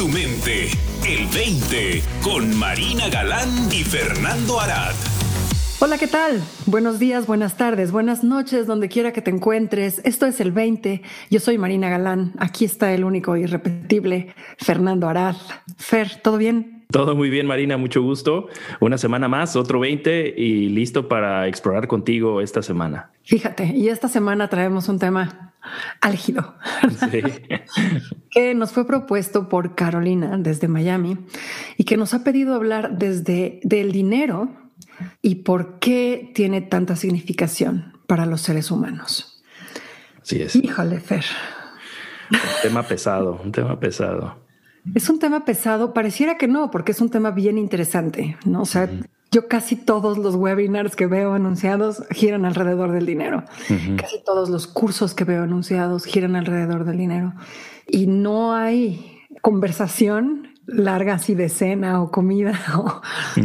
tu mente. El 20 con Marina Galán y Fernando Arad. Hola, ¿qué tal? Buenos días, buenas tardes, buenas noches, donde quiera que te encuentres. Esto es el 20. Yo soy Marina Galán. Aquí está el único irrepetible Fernando Arad. Fer, ¿todo bien? Todo muy bien, Marina, mucho gusto. Una semana más, otro 20 y listo para explorar contigo esta semana. Fíjate, y esta semana traemos un tema álgido sí. que nos fue propuesto por Carolina desde Miami y que nos ha pedido hablar desde del dinero y por qué tiene tanta significación para los seres humanos. Así es. Híjole, Fer. Un tema pesado, un tema pesado. Es un tema pesado, pareciera que no, porque es un tema bien interesante, ¿no? O sea, yo casi todos los webinars que veo anunciados giran alrededor del dinero. Casi todos los cursos que veo anunciados giran alrededor del dinero. Y no hay conversación larga así de cena o comida o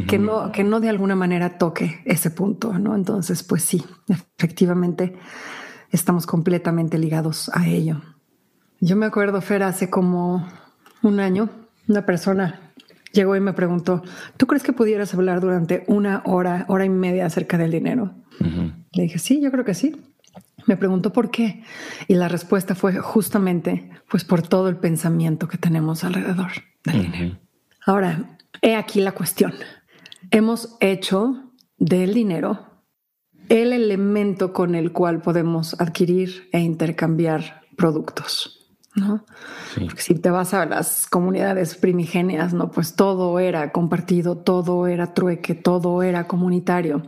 que no que no de alguna manera toque ese punto, ¿no? Entonces, pues sí, efectivamente estamos completamente ligados a ello. Yo me acuerdo, Fer, hace como un año, una persona llegó y me preguntó, ¿tú crees que pudieras hablar durante una hora, hora y media acerca del dinero? Le dije, sí, yo creo que sí. Me preguntó por qué y la respuesta fue justamente pues por todo el pensamiento que tenemos alrededor del dinero. Ahora, he aquí la cuestión. Hemos hecho del dinero el elemento con el cual podemos adquirir e intercambiar productos. ¿No? Porque si te vas a las comunidades primigenias, ¿no? Pues todo era compartido, todo era trueque, todo era comunitario.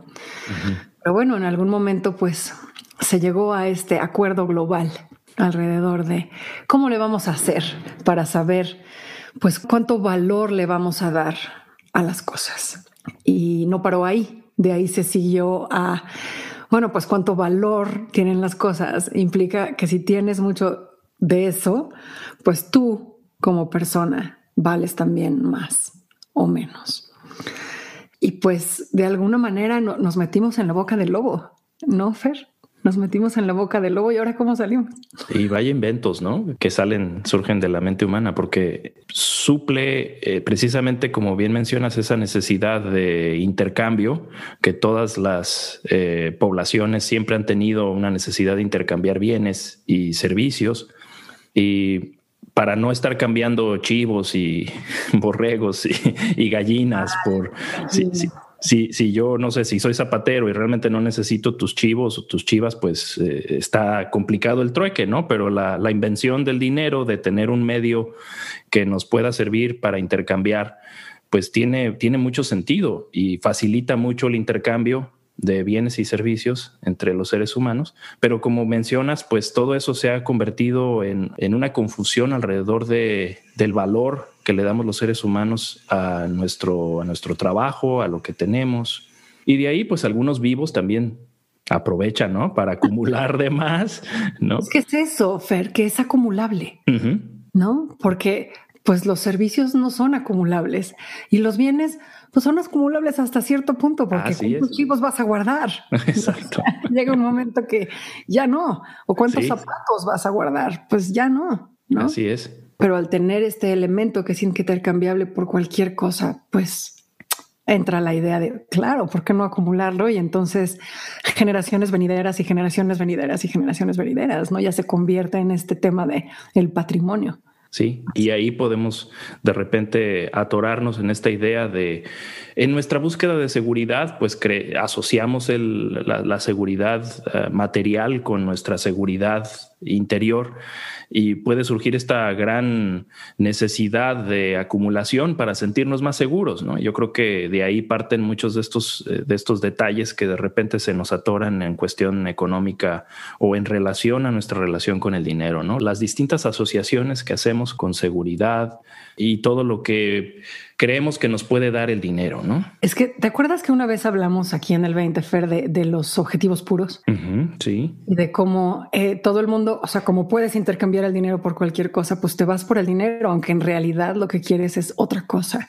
Pero bueno, en algún momento, pues se llegó a este acuerdo global alrededor de cómo le vamos a hacer para saber, pues, cuánto valor le vamos a dar a las cosas. Y no paró ahí. De ahí se siguió a, bueno, pues cuánto valor tienen las cosas. Implica que si tienes mucho de eso, pues tú como persona vales también más o menos. Y pues de alguna manera nos metimos en la boca del lobo, ¿no, Fer? Nos metimos en la boca del lobo y ahora cómo salimos. Y vaya inventos, ¿no? Que salen, surgen de la mente humana, porque suple eh, precisamente, como bien mencionas, esa necesidad de intercambio que todas las eh, poblaciones siempre han tenido una necesidad de intercambiar bienes y servicios y para no estar cambiando chivos y borregos y, gallinas por si, si, yo no sé si soy zapatero y realmente no necesito tus chivos o tus chivas, pues eh, está complicado el trueque, ¿no? Pero la, la, invención del dinero, de tener un medio que nos pueda servir para intercambiar, pues tiene, tiene mucho sentido y facilita mucho el intercambio de bienes y servicios entre los seres humanos, pero como mencionas, pues todo eso se ha convertido en, una confusión alrededor de, del valor que le damos los seres humanos a nuestro, a nuestro trabajo, a lo que tenemos. Y de ahí, pues algunos vivos también aprovechan, ¿no? Para acumular de más, ¿no? Es que es eso, Fer, que es acumulable, ¿no? Porque pues los servicios no son acumulables y los bienes pues son acumulables hasta cierto punto, porque cuántos chivos vas a guardar. Exacto. Llega un momento que ya no. O cuántos zapatos vas a guardar, pues ya no, no. Así es. Pero al tener este elemento que es intercambiable por cualquier cosa, pues entra la idea de, claro, ¿por qué no acumularlo? Y entonces generaciones venideras y generaciones venideras y generaciones venideras, ¿no? Ya se convierte en este tema de el patrimonio. Sí, y ahí podemos de repente atorarnos en esta idea de, en nuestra búsqueda de seguridad, pues asociamos la, seguridad eh, material con nuestra seguridad interior y puede surgir esta gran necesidad de acumulación para sentirnos más seguros. ¿no? Yo creo que de ahí parten muchos de estos, eh, de estos detalles que de repente se nos atoran en cuestión económica o en relación a nuestra relación con el dinero. ¿no? Las distintas asociaciones que hacemos con seguridad y todo lo que creemos que nos puede dar el dinero, ¿no? Es que, ¿te acuerdas que una vez hablamos aquí en el 20 Fer de, los objetivos puros? sí. Y de cómo eh, todo el mundo, o sea, como puedes intercambiar el dinero por cualquier cosa, pues te vas por el dinero, aunque en realidad lo que quieres es otra cosa.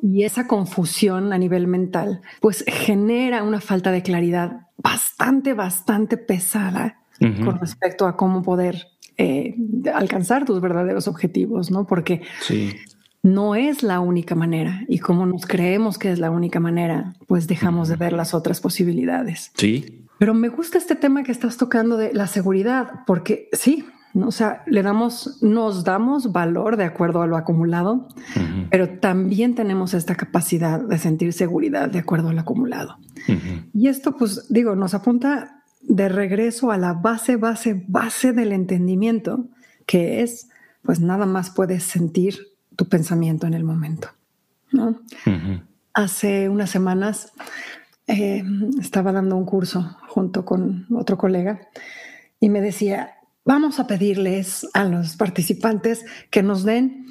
Y esa confusión a nivel mental, pues genera una falta de claridad bastante, bastante pesada con respecto a cómo poder eh, alcanzar tus verdaderos objetivos, ¿no? Porque no es la única manera y como nos creemos que es la única manera, pues dejamos de ver las otras posibilidades. Sí. Pero me gusta este tema que estás tocando de la seguridad, porque sí, o sea, le damos, nos damos valor de acuerdo a lo acumulado, pero también tenemos esta capacidad de sentir seguridad de acuerdo al acumulado. Y esto, pues digo, nos apunta de regreso a la base, base, base del entendimiento, que es, pues nada más puedes sentir tu pensamiento en el momento. ¿no? Hace unas semanas eh, estaba dando un curso junto con otro colega y me decía, vamos a pedirles a los participantes que nos den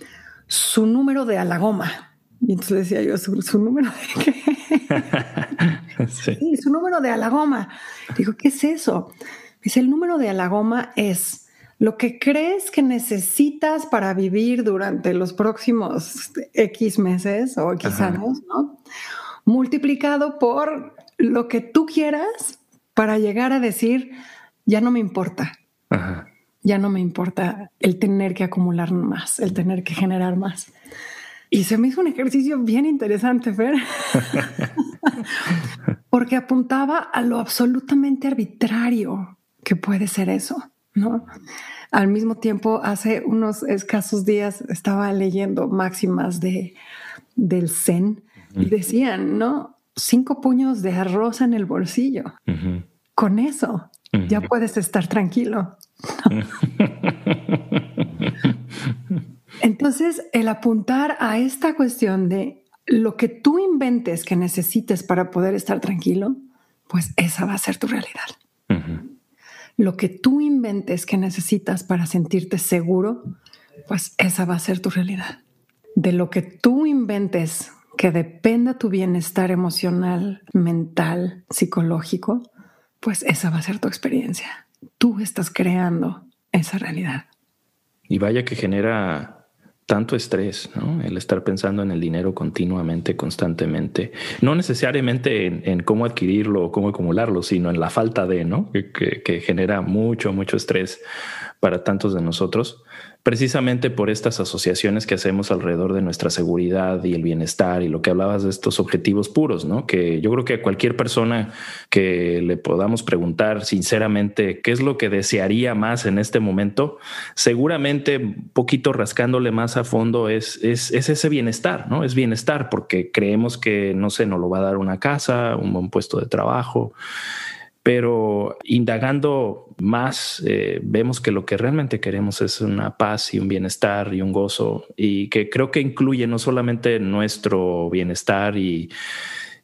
su número de alagoma. Y entonces decía yo, ¿su, número de qué? sí. su número de alagoma. Digo, ¿qué es eso? Dice, el número de alagoma es lo que crees que necesitas para vivir durante los próximos X meses o X años, ¿no? Multiplicado por lo que tú quieras para llegar a decir, ya no me importa. Ya no me importa el tener que acumular más, el tener que generar más. Y se me hizo un ejercicio bien interesante, Fer, porque apuntaba a lo absolutamente arbitrario que puede ser eso, ¿no? Al mismo tiempo, hace unos escasos días estaba leyendo máximas de, del Zen y decían, ¿no? Cinco puños de arroz en el bolsillo. Con eso ya puedes estar tranquilo. Entonces, el apuntar a esta cuestión de lo que tú inventes que necesites para poder estar tranquilo, pues esa va a ser tu realidad. Lo que tú inventes que necesitas para sentirte seguro, pues esa va a ser tu realidad. De lo que tú inventes que dependa tu bienestar emocional, mental, psicológico, pues esa va a ser tu experiencia. Tú estás creando esa realidad. Y vaya que genera tanto estrés, ¿no? El estar pensando en el dinero continuamente, constantemente, no necesariamente en, cómo adquirirlo o cómo acumularlo, sino en la falta de, ¿no? que genera mucho, mucho estrés para tantos de nosotros precisamente por estas asociaciones que hacemos alrededor de nuestra seguridad y el bienestar y lo que hablabas de estos objetivos puros, ¿no? Que yo creo que a cualquier persona que le podamos preguntar sinceramente qué es lo que desearía más en este momento, seguramente poquito rascándole más a fondo es, es, es ese bienestar, ¿no? Es bienestar porque creemos que, no sé, nos lo va a dar una casa, un buen puesto de trabajo pero indagando más, eh, vemos que lo que realmente queremos es una paz y un bienestar y un gozo, y que creo que incluye no solamente nuestro bienestar y,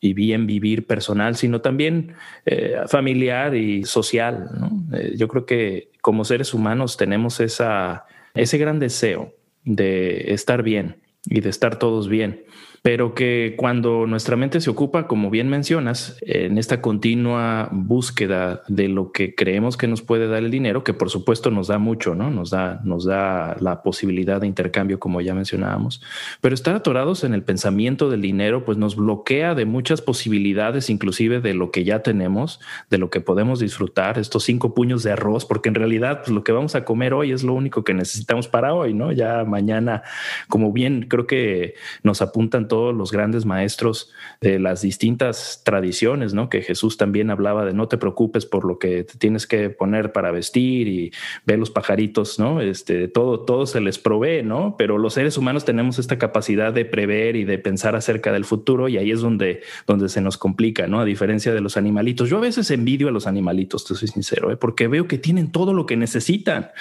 bien vivir personal, sino también eh, familiar y social. Eh, yo creo que como seres humanos tenemos esa, ese gran deseo de estar bien y de estar todos bien pero que cuando nuestra mente se ocupa, como bien mencionas, en esta continua búsqueda de lo que creemos que nos puede dar el dinero, que por supuesto nos da mucho, ¿no? Nos da, nos da la posibilidad de intercambio, como ya mencionábamos, pero estar atorados en el pensamiento del dinero, pues nos bloquea de muchas posibilidades, inclusive de lo que ya tenemos, de lo que podemos disfrutar, estos cinco puños de arroz, porque en realidad pues, lo que vamos a comer hoy es lo único que necesitamos para hoy, ¿no? Ya mañana, como bien creo que nos apuntan todos los grandes maestros de las distintas tradiciones, ¿no? Que Jesús también hablaba de no te preocupes por lo que te tienes que poner para vestir y ve los pajaritos, ¿no? Este, todo, todo se les provee, ¿no? Pero los seres humanos tenemos esta capacidad de prever y de pensar acerca del futuro y ahí es donde, donde se nos complica, ¿no? A diferencia de los animalitos. Yo a veces envidio a los animalitos, te soy sincero, ¿eh? porque veo que tienen todo lo que necesitan,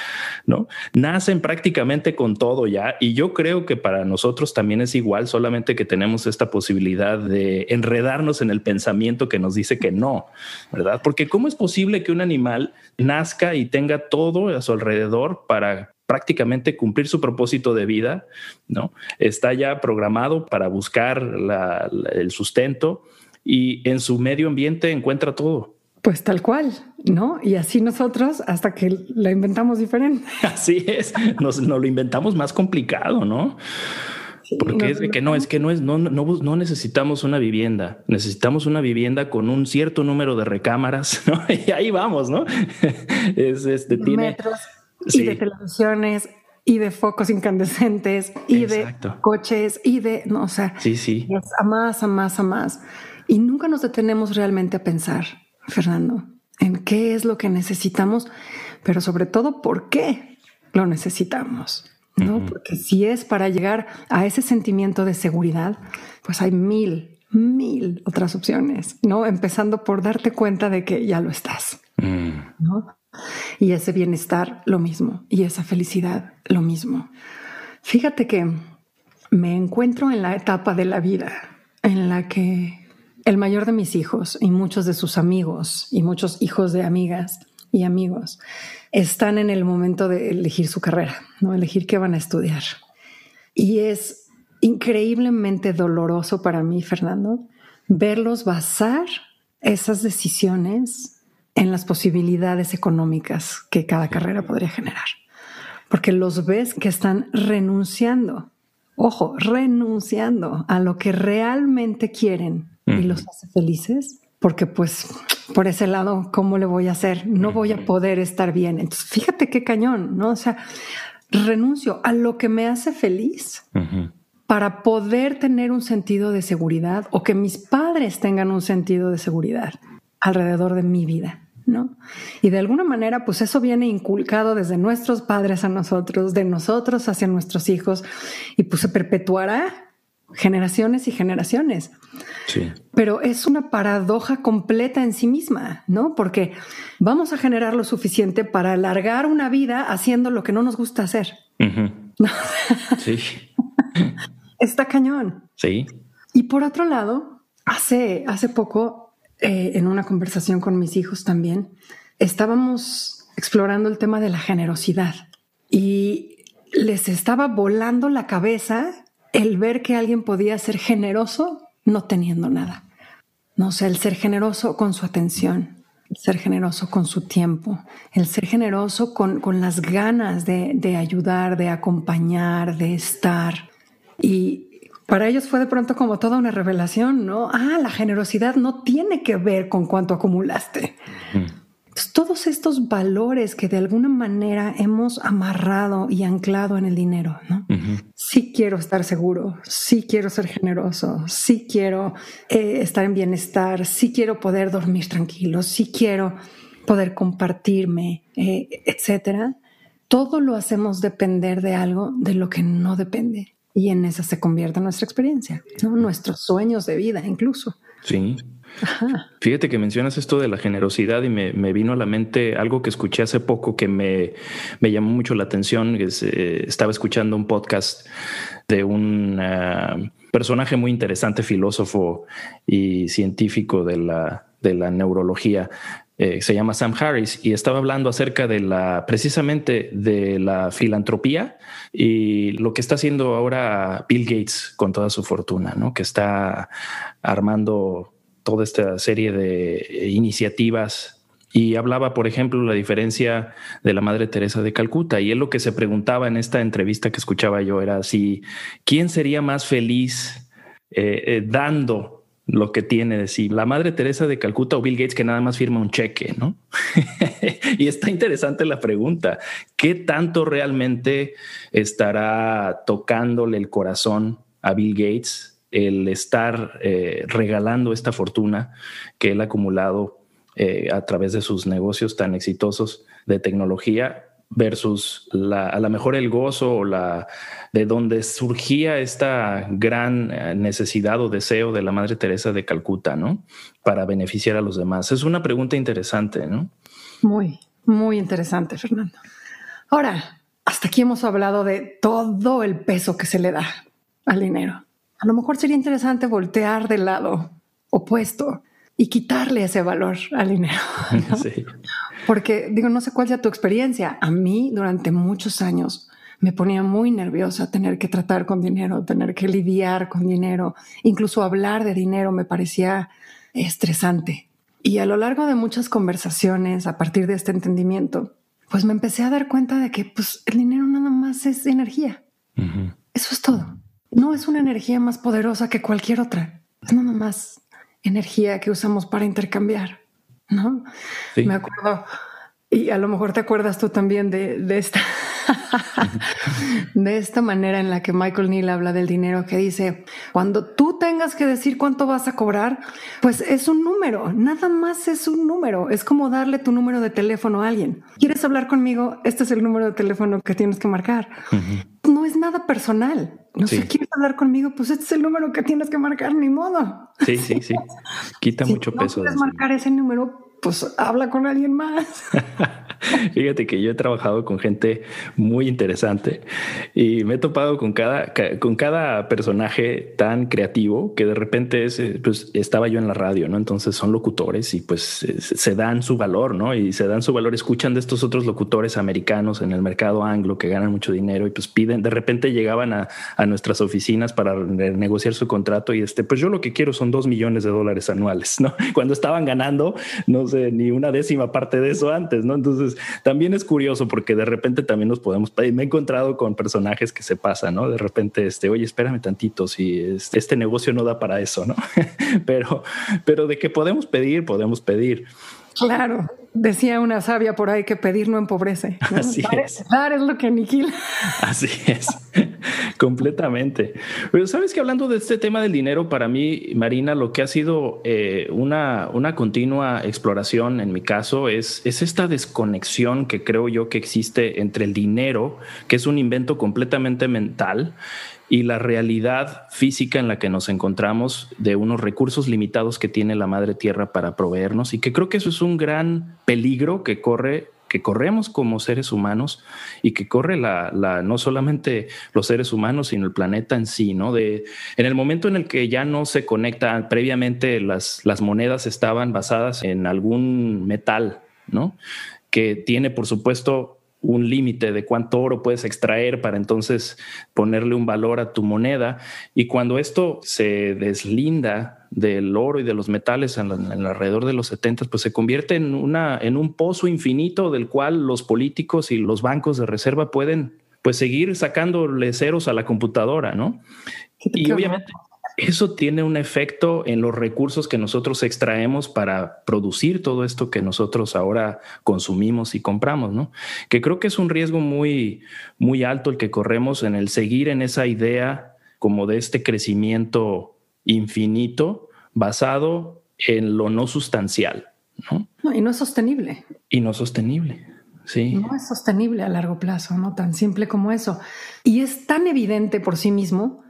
¿no? Nacen prácticamente con todo ya y yo creo que para nosotros también es igual, solamente que tenemos esta posibilidad de enredarnos en el pensamiento que nos dice que no, ¿verdad? Porque ¿cómo es posible que un animal nazca y tenga todo a su alrededor para prácticamente cumplir su propósito de vida, ¿no? Está ya programado para buscar el sustento y en su medio ambiente encuentra todo. Pues tal cual, ¿no? Y así nosotros hasta que la inventamos diferente. Así es, nos, nos lo inventamos más complicado, ¿no? Porque es que no, es que no es, no, no, no, necesitamos una vivienda, necesitamos una vivienda con un cierto número de recámaras, ¿no? Y ahí vamos, ¿no? Es este tiene metros y de televisiones y de focos incandescentes y de coches y de, no, o sea, sí, sí. a más, a más, a más. Y nunca nos detenemos realmente a pensar, Fernando, en qué es lo que necesitamos, pero sobre todo por qué lo necesitamos. ¿No? Porque si es para llegar a ese sentimiento de seguridad, pues hay mil, mil otras opciones, ¿no? Empezando por darte cuenta de que ya lo estás, mm. ¿no? Y ese bienestar, lo mismo. Y esa felicidad, lo mismo. Fíjate que me encuentro en la etapa de la vida en la que el mayor de mis hijos y muchos de sus amigos y muchos hijos de amigas y amigos están en el momento de elegir su carrera, ¿no? Elegir qué van a estudiar. Y es increíblemente doloroso para mí, Fernando, verlos basar esas decisiones en las posibilidades económicas que cada carrera podría generar. Porque los ves que están renunciando, ojo, renunciando a lo que realmente quieren y los hace felices, porque pues por ese lado, ¿cómo le voy a hacer? No voy a poder estar bien. Entonces, fíjate qué cañón, ¿no? O sea, renuncio a lo que me hace feliz para poder tener un sentido de seguridad o que mis padres tengan un sentido de seguridad alrededor de mi vida. ¿no? Y de alguna manera, pues eso viene inculcado desde nuestros padres a nosotros, de nosotros hacia nuestros hijos, y pues se perpetuará generaciones y generaciones. Sí. Pero es una paradoja completa en sí misma, ¿no? Porque vamos a generar lo suficiente para alargar una vida haciendo lo que no nos gusta hacer. sí. Está cañón. Sí. Y por otro lado, hace, hace poco eh, en una conversación con mis hijos también, estábamos explorando el tema de la generosidad y les estaba volando la cabeza el ver que alguien podía ser generoso no teniendo nada. No sé, el ser generoso con su atención, el ser generoso con su tiempo, el ser generoso con, con las ganas de, de ayudar, de acompañar, de estar. Y, para ellos fue de pronto como toda una revelación, ¿no? Ah, la generosidad no tiene que ver con cuánto acumulaste. Todos estos valores que de alguna manera hemos amarrado y anclado en el dinero, ¿no? Sí quiero estar seguro, sí quiero ser generoso, sí quiero eh, estar en bienestar, sí quiero poder dormir tranquilo, sí quiero poder compartirme, eh, etcétera. Todo lo hacemos depender de algo de lo que no depende y en esa se convierte nuestra experiencia, nuestros sueños de vida incluso. Sí. Fíjate que mencionas esto de la generosidad y me, vino a la mente algo que escuché hace poco que me, llamó mucho la atención. Eh, estaba escuchando un podcast de un eh, personaje muy interesante, filósofo y científico de la, de la neurología, eh, se llama Sam Harris y estaba hablando acerca de la precisamente de la filantropía y lo que está haciendo ahora Bill Gates con toda su fortuna, ¿no? Que está armando toda esta serie de iniciativas y hablaba, por ejemplo, la diferencia de la Madre Teresa de Calcuta. Y él lo que se preguntaba en esta entrevista que escuchaba yo era si quién sería más feliz eh, eh, dando lo que tiene de sí. La madre Teresa de Calcuta o Bill Gates que nada más firma un cheque, ¿no? y está interesante la pregunta. ¿Qué tanto realmente estará tocándole el corazón a Bill Gates el estar eh, regalando esta fortuna que él ha acumulado eh, a través de sus negocios tan exitosos de tecnología versus a lo mejor el gozo o la de donde surgía esta gran eh, necesidad o deseo de la Madre Teresa de Calcuta, ¿no? Para beneficiar a los demás. Es una pregunta interesante, ¿no? Muy, muy interesante, Fernando. Ahora, hasta aquí hemos hablado de todo el peso que se le da al dinero. A lo mejor sería interesante voltear del lado opuesto y quitarle ese valor al dinero. Sí. Porque digo, no sé cuál sea tu experiencia. A mí durante muchos años me ponía muy nerviosa tener que tratar con dinero, tener que lidiar con dinero, incluso hablar de dinero me parecía estresante. Y a lo largo de muchas conversaciones, a partir de este entendimiento, pues me empecé a dar cuenta de que pues, el dinero nada más es energía. Eso es todo. No es una energía más poderosa que cualquier otra. Es nada más energía que usamos para intercambiar. ¿no? Me acuerdo Y a lo mejor te acuerdas tú también de, de esta, de esta manera en la que Michael Neal habla del dinero, que dice, cuando tú tengas que decir cuánto vas a cobrar, pues es un número, nada más es un número, es como darle tu número de teléfono a alguien. ¿Quieres hablar conmigo? Este es el número de teléfono que tienes que marcar. Nada personal. No sé, ¿quieres hablar conmigo? Pues este es el número que tienes que marcar, ni modo. Sí, sí, sí. Quita mucho no peso. Puedes marcar ese número, pues habla con alguien más. Fíjate que yo he trabajado con gente muy interesante y me he topado con cada, con cada personaje tan creativo que de repente es, eh, pues estaba yo en la radio, ¿no? Entonces son locutores y pues se dan su valor, ¿no? Y se dan su valor, escuchan de estos otros locutores americanos en el mercado anglo que ganan mucho dinero y pues piden, de repente llegaban a, a nuestras oficinas para negociar su contrato y este, pues yo lo que quiero son dos millones de dólares anuales, ¿no? Cuando estaban ganando, no sé, ni una décima parte de eso antes, ¿no? Entonces también es curioso porque de repente también nos podemos, me he encontrado con personajes que se pasan, ¿no? De repente, este, oye, espérame tantito, si este, este negocio no da para eso, ¿no? pero, pero de que podemos pedir, podemos pedir. Claro, decía una sabia por ahí que pedir no empobrece. Así es. Dar es lo que aniquila. Así es, completamente. Pero sabes que hablando de este tema del dinero, para mí, Marina, lo que ha sido eh, una, una continua exploración en mi caso es, es esta desconexión que creo yo que existe entre el dinero, que es un invento completamente mental, y la realidad física en la que nos encontramos de unos recursos limitados que tiene la madre tierra para proveernos y que creo que eso es un gran peligro que corre que corremos como seres humanos y que corre la, la, no solamente los seres humanos, sino el planeta en sí, ¿no? De, en el momento en el que ya no se conecta, previamente las, las monedas estaban basadas en algún metal, ¿no? Que tiene, por supuesto, un límite de cuánto oro puedes extraer para entonces ponerle un valor a tu moneda. Y cuando esto se deslinda del oro y de los metales en, alrededor de los 70, pues se convierte en, una, en un pozo infinito del cual los políticos y los bancos de reserva pueden pues seguir sacándole ceros a la computadora, ¿no? Y obviamente eso tiene un efecto en los recursos que nosotros extraemos para producir todo esto que nosotros ahora consumimos y compramos, ¿no? Que creo que es un riesgo muy, muy alto el que corremos en el seguir en esa idea como de este crecimiento infinito basado en lo no sustancial, ¿no? y no es sostenible. Y no sostenible. Sí. No es sostenible a largo plazo, no tan simple como eso. Y es tan evidente por sí mismo,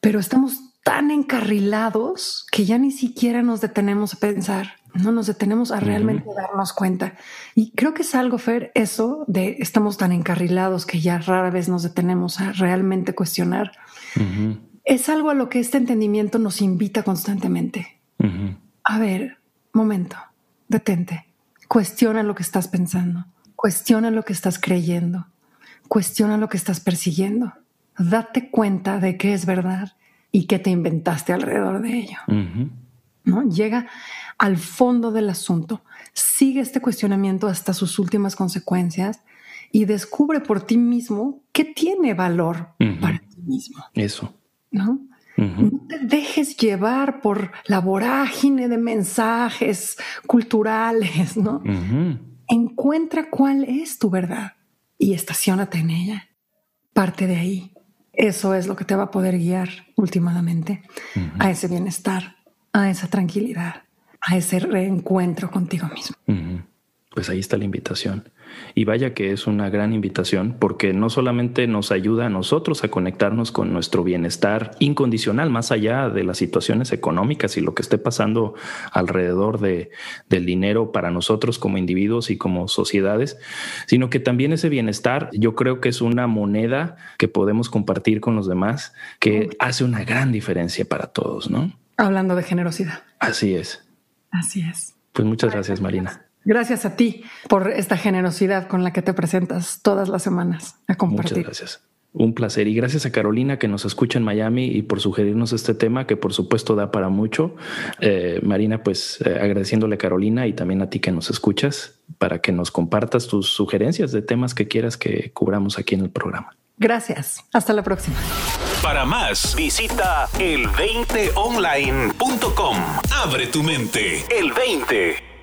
pero estamos tan encarrilados que ya ni siquiera nos detenemos a pensar, no nos detenemos a realmente darnos cuenta. Y creo que es algo, Fer, eso de estamos tan encarrilados que ya rara vez nos detenemos a realmente cuestionar. Es algo a lo que este entendimiento nos invita constantemente. A ver, momento, detente, cuestiona lo que estás pensando, cuestiona lo que estás creyendo, cuestiona lo que estás persiguiendo. Date cuenta de que es verdad y qué te inventaste alrededor de ello. ¿No? Llega al fondo del asunto, sigue este cuestionamiento hasta sus últimas consecuencias y descubre por ti mismo qué tiene valor para ti mismo. Eso. ¿No? No te dejes llevar por la vorágine de mensajes culturales, ¿no? Encuentra cuál es tu verdad y estacionate en ella. Parte de ahí. Eso es lo que te va a poder guiar últimamente a ese bienestar, a esa tranquilidad, a ese reencuentro contigo mismo. Pues ahí está la invitación. Y vaya que es una gran invitación porque no solamente nos ayuda a nosotros a conectarnos con nuestro bienestar incondicional, más allá de las situaciones económicas y lo que esté pasando alrededor de, del dinero para nosotros como individuos y como sociedades, sino que también ese bienestar yo creo que es una moneda que podemos compartir con los demás que hace una gran diferencia para todos, ¿no? Hablando de generosidad. Así es. Así es. Pues muchas gracias, Marina. Gracias a ti por esta generosidad con la que te presentas todas las semanas a compartir. Muchas gracias. Un placer y gracias a Carolina que nos escucha en Miami y por sugerirnos este tema que por supuesto da para mucho. Eh, Marina, pues eh, agradeciéndole a Carolina y también a ti que nos escuchas para que nos compartas tus sugerencias de temas que quieras que cubramos aquí en el programa. Gracias. Hasta la próxima. Para más, visita el20online.com. Abre tu mente. El 20.